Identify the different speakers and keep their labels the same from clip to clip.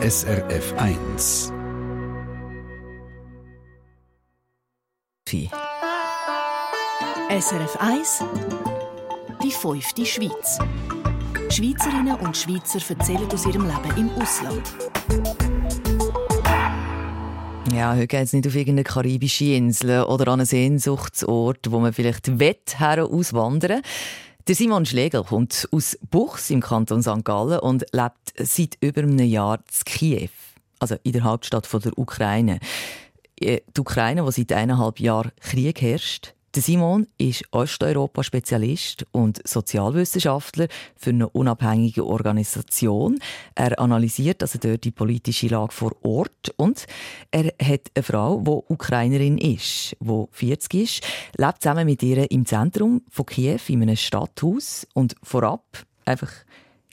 Speaker 1: SRF 1.
Speaker 2: SRF 1 Die fünfte Schweiz. Schweizerinnen und Schweizer erzählen aus ihrem Leben im Ausland.
Speaker 3: Ja, heute geht es nicht auf irgendeine karibische Insel oder an einen Sehnsuchtsort, wo man vielleicht wett auswandern der Simon Schlegel kommt aus Buchs im Kanton St. Gallen und lebt seit über einem Jahr in Kiew, also in der Hauptstadt der Ukraine. Äh, die Ukraine, wo seit eineinhalb Jahren Krieg herrscht. Simon ist Osteuropa-Spezialist und Sozialwissenschaftler für eine unabhängige Organisation. Er analysiert also dort die politische Lage vor Ort und er hat eine Frau, die Ukrainerin ist, die 40 ist, lebt zusammen mit ihr im Zentrum von Kiew in einem Stadthaus und vorab einfach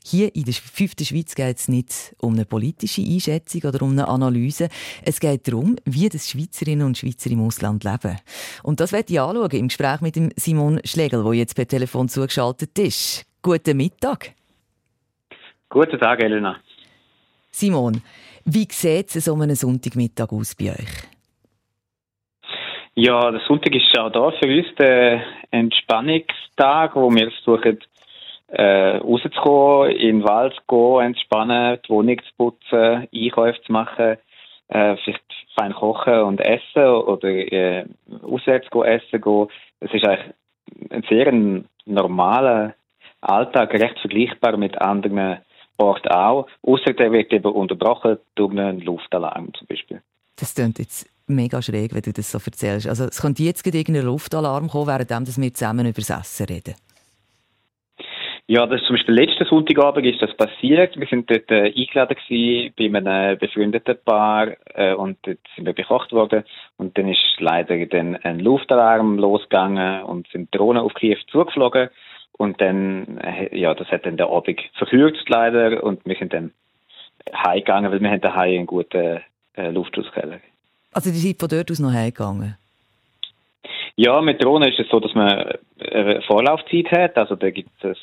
Speaker 3: hier in der fünften Schweiz geht es nicht um eine politische Einschätzung oder um eine Analyse. Es geht darum, wie das Schweizerinnen und Schweizer im Ausland leben. Und das werde ich anschauen im Gespräch mit dem Simon Schlegel, der jetzt per Telefon zugeschaltet ist. Guten Mittag.
Speaker 4: Guten Tag, Elena.
Speaker 3: Simon, wie sieht es so einen Sonntagmittag aus bei euch?
Speaker 4: Ja, der Sonntag ist auch da für uns der Entspannungstag, wo wir versuchen, äh, rauszukommen, in den Wald zu gehen, entspannen, die Wohnung zu putzen, Einkäufe zu machen, äh, vielleicht fein kochen und essen oder äh, auswärts gehen, essen gehen. Es ist eigentlich ein sehr normaler Alltag, recht vergleichbar mit anderen Orten auch. Außer der wird eben unterbrochen durch einen Luftalarm zum Beispiel.
Speaker 3: Das klingt jetzt mega schräg, wenn du das so erzählst. Also es könnte jetzt irgendein Luftalarm kommen, während wir zusammen über das Essen reden.
Speaker 4: Ja, das ist zum Beispiel letzten Sonntagabend ist das passiert. Wir sind dort äh, eingeladen gewesen bei einem befreundeten Paar äh, und dort sind wir bekocht worden und dann ist leider dann ein Luftalarm losgegangen und sind Drohnen auf Kiew zugeflogen und dann, äh, ja, das hat dann der Abend verkürzt leider und wir sind dann heimgegangen, weil wir haben daheim einen guten äh, Luftschutzkeller.
Speaker 3: Also die sind von dort aus noch heimgegangen?
Speaker 4: Ja, mit Drohnen ist es so, dass man eine Vorlaufzeit hat. Also da gibt es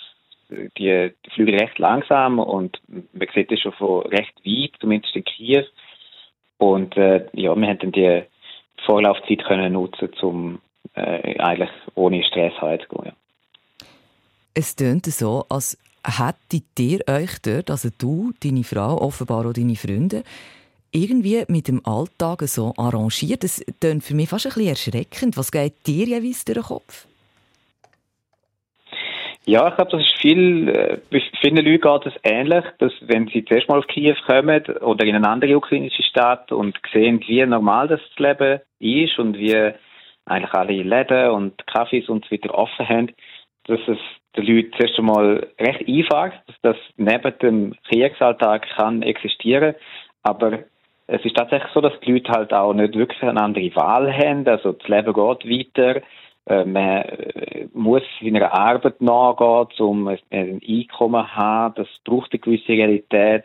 Speaker 4: die, die fliegen recht langsam und man sieht das schon von recht weit, zumindest in Kiew. Und äh, ja, wir haben dann die Vorlaufzeit können nutzen, um äh, eigentlich ohne Stress heimzugehen. Ja.
Speaker 3: Es tönt so, als hättet ihr euch dort, also du, deine Frau, offenbar auch deine Freunde, irgendwie mit dem Alltag so arrangiert. Das tönt für mich fast ein bisschen erschreckend. Was geht dir jeweils durch den Kopf?
Speaker 4: Ja, ich glaube, das ist viel, äh, vielen Leuten geht es ähnlich, dass wenn sie zuerst mal auf Kiew kommen oder in eine andere ukrainische Stadt und sehen, wie normal das Leben ist und wie eigentlich alle Läden und Cafés und so weiter offen haben, dass es den Leuten zuerst einmal recht einfach, dass das neben dem Kriegsalltag kann existieren, aber es ist tatsächlich so, dass die Leute halt auch nicht wirklich eine andere Wahl haben, also das Leben geht weiter, man äh, muss seiner Arbeit nachgehen, um ein Einkommen zu haben. Das braucht eine gewisse Realität.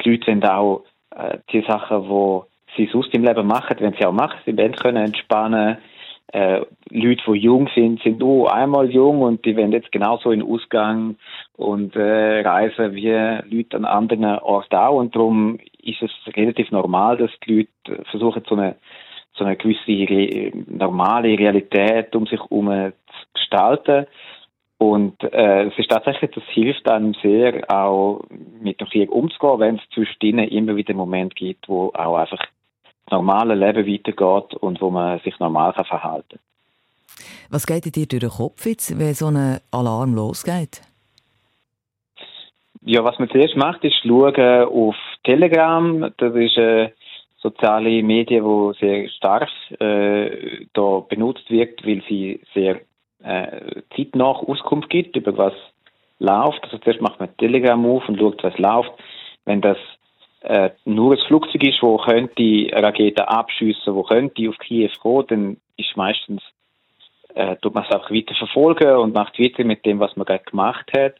Speaker 4: Die Leute sind auch äh, die Sachen, die sie sonst im Leben machen, wenn sie auch machen. Sie wollen können entspannen. Äh, Leute, die jung sind, sind auch einmal jung und die wollen jetzt genauso in Ausgang und äh, reisen wie Leute an anderen Orten auch. Und darum ist es relativ normal, dass die Leute versuchen, so eine so eine gewisse re normale Realität um sich herum zu gestalten. Und äh, es ist tatsächlich, das hilft einem sehr, auch mit dem Krieg umzugehen, wenn es zwischen ihnen immer wieder Momente gibt, wo auch einfach das normale Leben weitergeht und wo man sich normal kann verhalten
Speaker 3: Was geht dir durch den Kopf jetzt, wenn so ein Alarm losgeht?
Speaker 4: Ja, was man zuerst macht, ist schauen auf Telegram. Das ist äh, soziale Medien, wo sehr stark äh, da benutzt wird, weil sie sehr äh, zeitnah Auskunft gibt über was läuft. Also zuerst macht man Telegram auf und schaut, was läuft. Wenn das äh, nur ein Flugzeug ist, wo könnte Raketen abschiessen, wo könnte auf Kiew kommen, dann ist meistens äh, tut man es auch weiter verfolgen und macht weiter mit dem, was man gerade gemacht hat.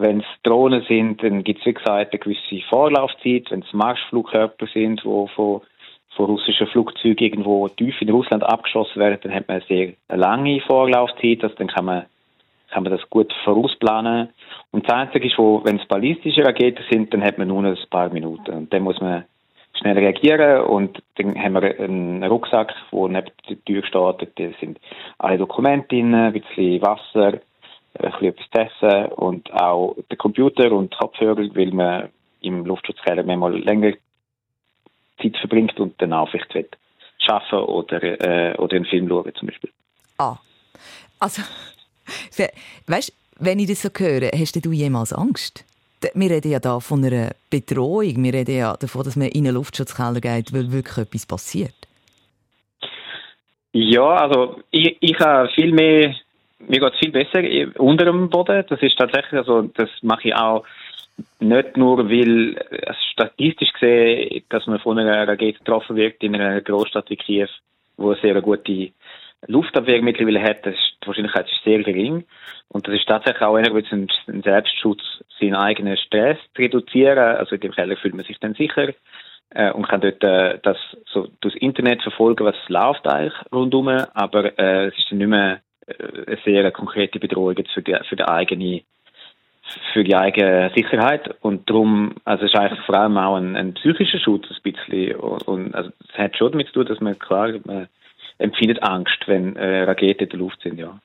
Speaker 4: Wenn es Drohnen sind, dann gibt es, wie gesagt, eine gewisse Vorlaufzeit. Wenn es Marschflugkörper sind, die von, von russischen Flugzeugen irgendwo tief in Russland abgeschossen werden, dann hat man eine sehr lange Vorlaufzeit. Also dann kann man kann man das gut vorausplanen. Und das Einzige ist, wo, wenn es ballistische Raketen sind, dann hat man nur ein paar Minuten. Und dann muss man schnell reagieren und dann haben wir einen Rucksack, der neben der Tür steht. Da sind alle Dokumente drin, ein bisschen Wasser, ein bisschen etwas zu essen und auch der Computer und Kopfhörer, weil man im Luftschutzkeller manchmal länger Zeit verbringt und dann auch vielleicht will arbeiten oder, äh, oder einen Film schauen zum Beispiel.
Speaker 3: Ah, also, weißt, wenn ich das so höre, hast du jemals Angst? Wir reden ja da von einer Bedrohung. Wir reden ja davon, dass man in einen Luftschutzkeller geht, weil wirklich etwas passiert.
Speaker 4: Ja, also ich, ich habe viel mehr, mir geht es viel besser unter dem Boden. Das ist tatsächlich, also das mache ich auch nicht nur, weil also statistisch gesehen, dass man von einer Rakete getroffen wird in einer Großstadt wie Kiew, wo eine sehr gute Luftabwehr mittlerweile hat, das ist, die Wahrscheinlichkeit ist sehr gering. Und das ist tatsächlich auch ein, ein Selbstschutz, seinen eigenen Stress zu reduzieren. Also in dem Keller fühlt man sich dann sicher äh, und kann dort äh, das so durchs Internet verfolgen, was läuft eigentlich rundum. Aber äh, es ist dann nicht mehr äh, sehr konkrete Bedrohung für die, für die eigene für die eigene Sicherheit und darum, also es ist eigentlich vor allem auch ein, ein psychischer Schutz ein bisschen und, und also es hat schon damit zu tun, dass man klar, man empfindet Angst, wenn äh, Raketen in der Luft sind, ja.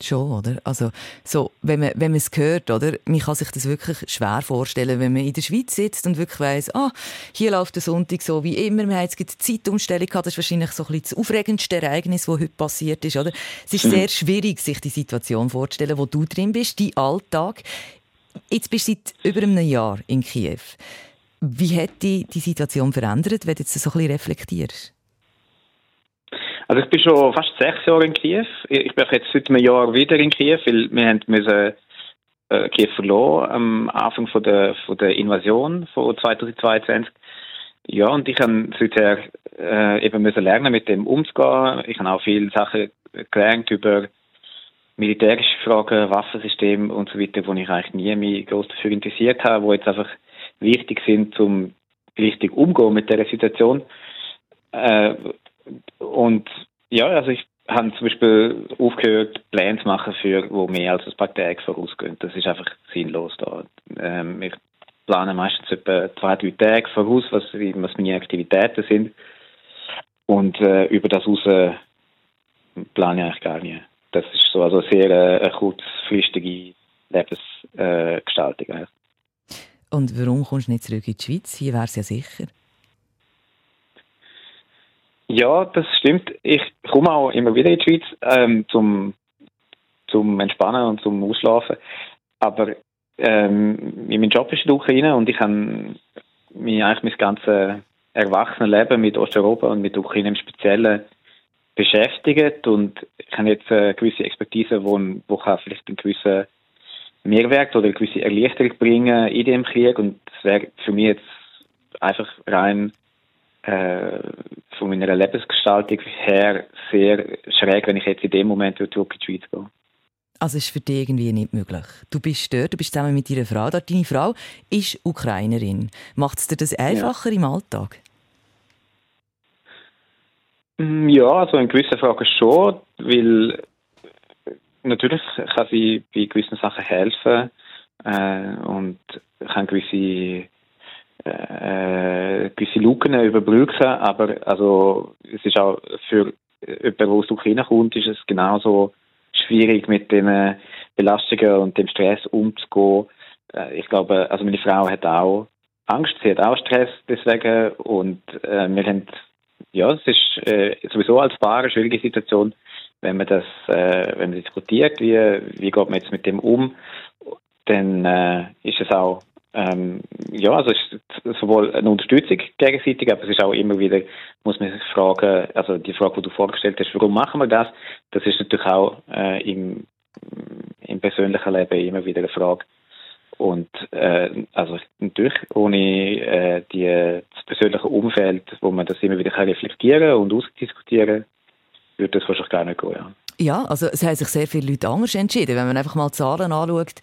Speaker 3: Schon, oder? Also, so, wenn man, wenn man es hört, oder? Man kann sich das wirklich schwer vorstellen, wenn man in der Schweiz sitzt und wirklich weiss, ah, hier läuft der Sonntag so wie immer. Wir haben jetzt eine Zeitumstellung gehabt. Das ist wahrscheinlich so ein bisschen das aufregendste Ereignis, das heute passiert ist, oder? Es ist sehr schwierig, sich die Situation vorzustellen, wo du drin bist, dein Alltag. Jetzt bist du seit über einem Jahr in Kiew. Wie hat dich die Situation verändert, wenn du jetzt so ein bisschen reflektierst?
Speaker 4: Also ich bin schon fast sechs Jahre in Kiew. Ich bin jetzt seit einem Jahr wieder in Kiew, weil wir haben müssen äh, Kiew verloren am Anfang von der, von der Invasion von 2022. Ja, und ich habe seither äh, eben müssen lernen, mit dem umzugehen. Ich habe auch viele Sachen gelernt über militärische Fragen, Waffensysteme und so weiter, wo ich eigentlich nie mich groß dafür interessiert habe, wo jetzt einfach wichtig sind, um richtig umzugehen mit der Situation. Äh, und ja, also ich habe zum Beispiel aufgehört, Pläne zu machen, für, wo mehr als ein paar Tage vorausgehen. Das ist einfach sinnlos da. Ähm, ich plane meistens etwa zwei, drei Tage voraus, was, was meine Aktivitäten sind. Und äh, über das raus plane ich eigentlich gar nicht. Das ist so also sehr äh, eine kurzfristige Lebensgestaltung. Äh,
Speaker 3: Und warum kommst du nicht zurück in die Schweiz? Hier wäre es ja sicher.
Speaker 4: Ja, das stimmt. Ich komme auch immer wieder in die Schweiz ähm, zum, zum Entspannen und zum Ausschlafen. Aber ähm, in meinen Job ist in der Ukraine und ich habe mich eigentlich mein ganzes Erwachsenenleben mit Osteuropa und mit der Ukraine im Speziellen beschäftigt und ich habe jetzt eine gewisse Expertise, wo, wo vielleicht einen gewissen Mehrwert oder eine gewisse Erleichterung bringen in dem Krieg und das wäre für mich jetzt einfach rein äh, von meiner Lebensgestaltung her sehr schräg, wenn ich jetzt in dem Moment zurück in die Schweiz gehe.
Speaker 3: Also ist für dich irgendwie nicht möglich. Du bist dort, du bist zusammen mit deiner Frau dort. Deine Frau ist Ukrainerin. Macht es dir das einfacher ja. im Alltag?
Speaker 4: Mm, ja, also in gewissen Fragen schon, weil natürlich kann sie bei gewissen Sachen helfen äh, und kann gewisse äh, gewisse Lücken überbrücken, aber also es ist auch für jemanden, der aus der Ukraine kommt, ist es genauso schwierig mit den Belastungen und dem Stress umzugehen. Äh, ich glaube, also meine Frau hat auch Angst, sie hat auch Stress deswegen und äh, wir haben, ja, es ist äh, sowieso als Paar eine schwierige Situation, wenn man das, äh, wenn man diskutiert, wie, wie geht man jetzt mit dem um, dann äh, ist es auch ähm, ja, also es ist sowohl eine Unterstützung gegenseitig, aber es ist auch immer wieder, muss man sich fragen, also die Frage, die du vorgestellt hast, warum machen wir das? Das ist natürlich auch äh, im, im persönlichen Leben immer wieder eine Frage. Und äh, also natürlich ohne äh, die, das persönliche Umfeld, wo man das immer wieder kann reflektieren und ausdiskutieren, würde das wahrscheinlich gar nicht gehen. Ja.
Speaker 3: Ja, also es haben sich sehr viele Leute anders entschieden. Wenn man einfach mal Zahlen anschaut,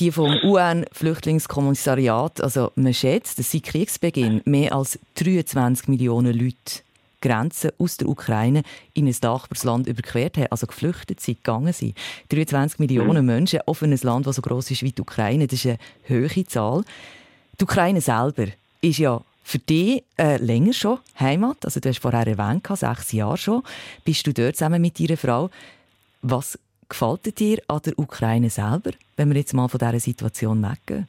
Speaker 3: die vom UN-Flüchtlingskommissariat, also man schätzt, dass seit Kriegsbeginn mehr als 23 Millionen Leute Grenzen aus der Ukraine in ein Nachbarsland überquert haben, also geflüchtet sind, gegangen sind. 23 Millionen mhm. Menschen auf ein Land, das so gross ist wie die Ukraine, das ist eine hohe Zahl. Die Ukraine selber ist ja für dich äh, länger schon Heimat. Also du hast vorher erwähnt, sechs Jahre schon. Bist du dort zusammen mit deiner Frau. Was gefällt dir an der Ukraine selber, wenn wir jetzt mal von dieser Situation weggehen?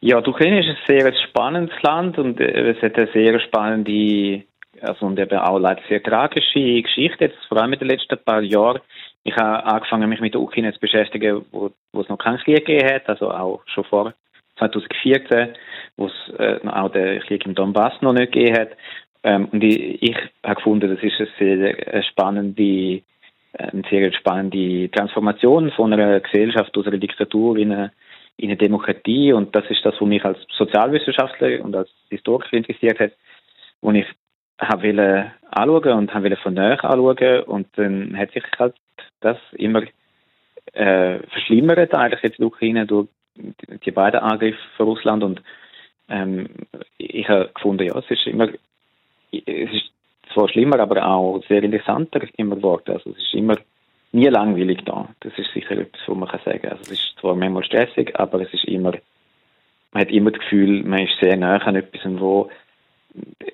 Speaker 4: Ja, die Ukraine ist ein sehr spannendes Land und äh, es hat eine sehr spannende also und eben auch leider sehr tragische Geschichte, jetzt, vor allem in den letzten paar Jahren. Ich habe angefangen, mich mit der Ukraine zu beschäftigen, wo, wo es noch keinen Krieg gegeben hat, also auch schon vor 2014, wo es äh, auch den Krieg im Donbass noch nicht gegeben hat. Ähm, und ich, ich habe gefunden, das ist eine sehr spannende, äh, eine sehr spannende Transformation von einer Gesellschaft aus einer Diktatur in eine, in eine Demokratie. Und das ist das, was mich als Sozialwissenschaftler und als Historiker interessiert hat, wo ich habe anschauen und habe von näher anschauen und dann hat sich halt das immer äh, verschlimmert eigentlich jetzt in Ukraine durch die beiden Angriffe von Russland und ähm, ich habe gefunden, ja, es ist immer, es ist zwar schlimmer, aber auch sehr interessanter immer geworden. Also es ist immer nie langweilig da. Das ist sicher etwas, was man kann sagen. Also es ist zwar manchmal stressig, aber es ist immer, man hat immer das Gefühl, man ist sehr nah an etwas, wo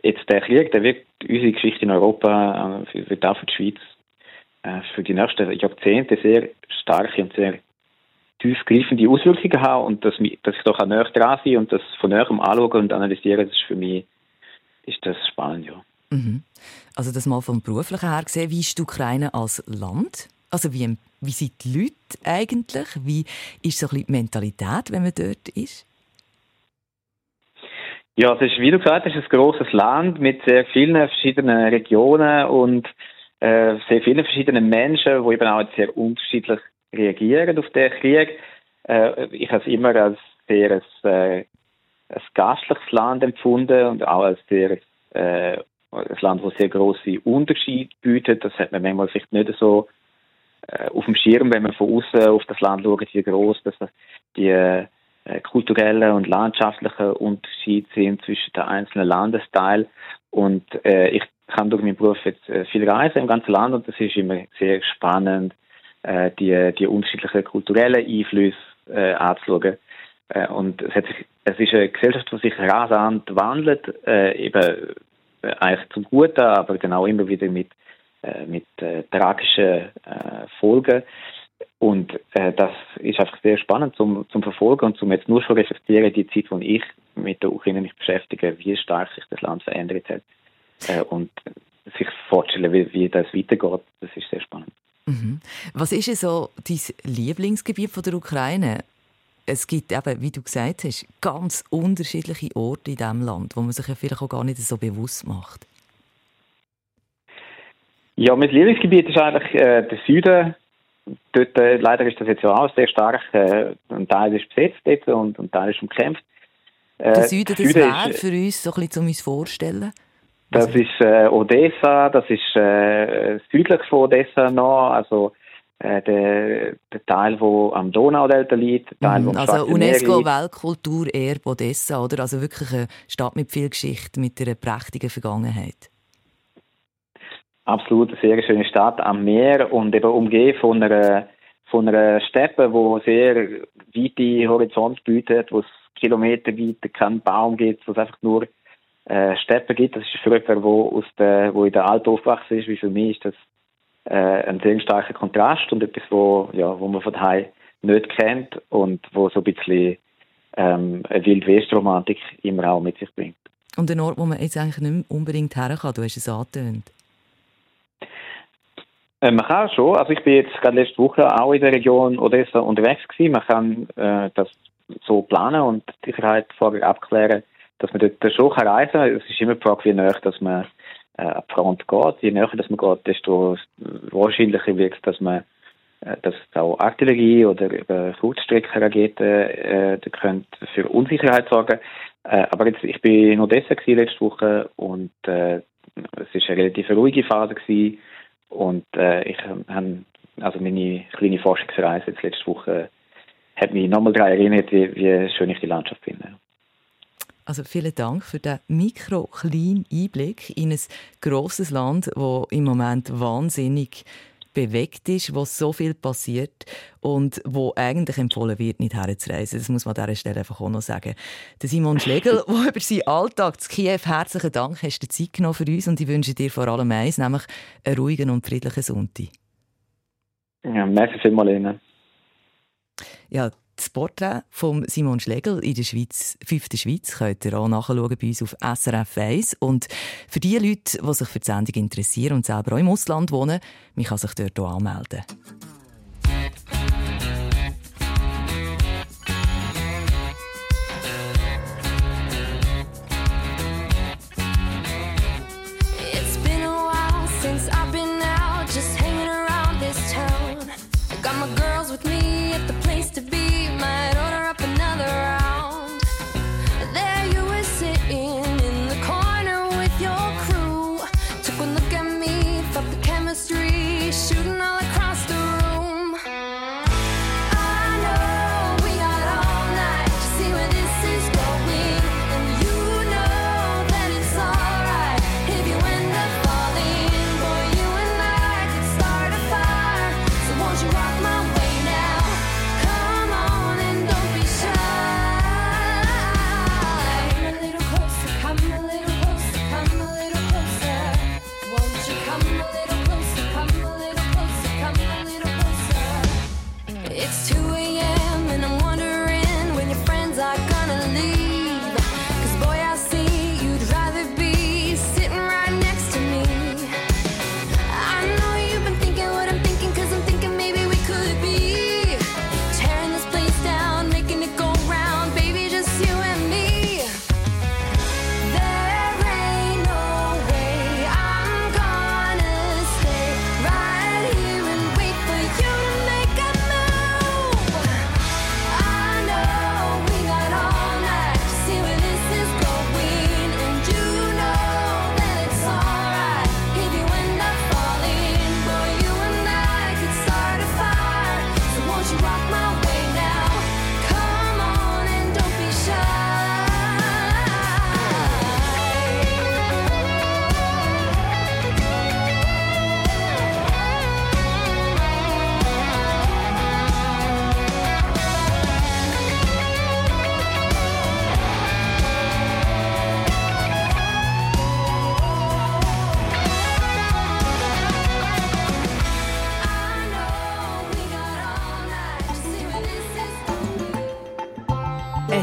Speaker 4: jetzt der Krieg, der wird unsere Geschichte in Europa, äh, wird auch für die Schweiz, äh, für die nächsten Jahrzehnte sehr starke und sehr tiefgreifende Auswirkungen haben und dass, dass ich doch näher dran bin und das von näherem anschauen und analysieren, das ist für mich ist das spannend, ja.
Speaker 3: Mhm. Also das mal vom beruflichen her gesehen, wie ist die Ukraine als Land? Also wie, wie sind die Leute eigentlich? Wie ist so ein bisschen die Mentalität, wenn man dort ist?
Speaker 4: Ja, es ist, wie du gesagt hast, ein grosses Land mit sehr vielen verschiedenen Regionen und äh, sehr vielen verschiedenen Menschen, die eben auch sehr unterschiedlich reagieren auf den Krieg. Äh, ich habe es immer als sehr ein, äh, ein gastliches Land empfunden und auch als sehr äh, ein Land, das sehr große Unterschiede bietet. Das hat man manchmal vielleicht nicht so äh, auf dem Schirm, wenn man von außen auf das Land schaut, wie groß das die äh, kulturellen und landschaftlichen Unterschiede sind zwischen den einzelnen Landesteilen. Und äh, ich kann durch meinen Beruf jetzt äh, viel reisen im ganzen Land und das ist immer sehr spannend, äh, die, die unterschiedlichen kulturellen Einflüsse äh, anzuschauen. Äh, und es, hat sich, es ist eine Gesellschaft, die sich rasant wandelt, äh, eben äh, eigentlich zum Guten, aber dann auch immer wieder mit, mit tragischen Folgen. Und äh, das ist einfach sehr spannend zum, zum Verfolgen und zum jetzt nur schon reflektieren, die Zeit, wo ich mit der Ukraine mich beschäftige, wie stark sich das Land verändert hat. Äh, und sich vorzustellen, wie, wie das weitergeht, das ist sehr spannend.
Speaker 3: Mhm. Was ist so dein Lieblingsgebiet von der Ukraine? Es gibt eben, wie du gesagt hast, ganz unterschiedliche Orte in diesem Land, wo man sich ja vielleicht auch gar nicht so bewusst macht.
Speaker 4: Ja, mein Lieblingsgebiet ist eigentlich äh, der Süden. Dort, äh, leider ist das jetzt ja auch sehr stark. Äh, ein Teil ist besetzt jetzt und ein Teil ist umkämpft.
Speaker 3: Äh, der Süden, das wäre für uns so ein bisschen, um uns vorzustellen.
Speaker 4: Das also. ist äh, Odessa, das ist äh, südlich von Odessa noch, also äh, der, der Teil, wo am Donaudelta liegt, der Teil,
Speaker 3: wo mhm, Also UNESCO Weltkulturerbe Odessa, oder? Also wirklich eine Stadt mit viel Geschichte, mit einer prächtigen Vergangenheit.
Speaker 4: Absolut, eine sehr schöne Stadt am Meer und eben umgeben von einer, von einer Steppe, wo sehr weite Horizont bietet, wo es kilometerweit keinen Baum gibt, wo es einfach nur äh, Steppe gibt. Das ist für jemanden, der aus der, wo in der Alp aufgewachsen ist, wie für mich ist das äh, ein sehr starker Kontrast und etwas, wo, ja, wo man von daheim nicht kennt und wo so ein bisschen ähm, eine Wild-West-Romantik immer auch mit sich bringt.
Speaker 3: Und ein Ort, wo man jetzt eigentlich nicht mehr unbedingt her kann, du hast es angetönt.
Speaker 4: Äh, man kann schon. Also ich bin jetzt gerade letzte Woche auch in der Region Odessa unterwegs gewesen. Man kann äh, das so planen und die Sicherheit vorher abklären, dass man dort schon reisen kann. Es ist immer die Frage, wie näher dass man äh, Front geht. Je näher dass man geht, desto wahrscheinlicher wird es, dass man äh, dass auch Artillerie oder äh, Kurzstreckenraketen äh, können für Unsicherheit sorgen. Äh, aber jetzt, ich bin in Odessa letzte Woche und äh, es ist eine relativ ruhige Phase gewesen und äh, ich habe also meine kleine Forschungsreise jetzt letzte Woche hat mich nochmal daran erinnert, wie, wie schön ich die Landschaft finde.
Speaker 5: Also vielen Dank für den mikro-kleinen Einblick in ein grosses Land, das im Moment wahnsinnig bewegt ist, wo so viel passiert und wo eigentlich empfohlen wird, nicht herzureisen. Das muss man an dieser Stelle einfach auch noch sagen. Der Simon Schlegel, der über seinen Alltag zu Kiew herzlichen Dank, hast du Zeit genommen für uns und ich wünsche dir vor allem eins, nämlich einen ruhigen und friedlichen Sonntag.
Speaker 4: Ja, merci vielmals Ihnen.
Speaker 5: Ja, das Porträt von Simon Schlegel in der Schweiz, fünften Schweiz, könnt ihr auch nachschauen bei uns auf SRF 1. Und für die Leute, die sich für die Sendung interessieren und selber auch im Ausland wohnen, man kann sich dort auch anmelden.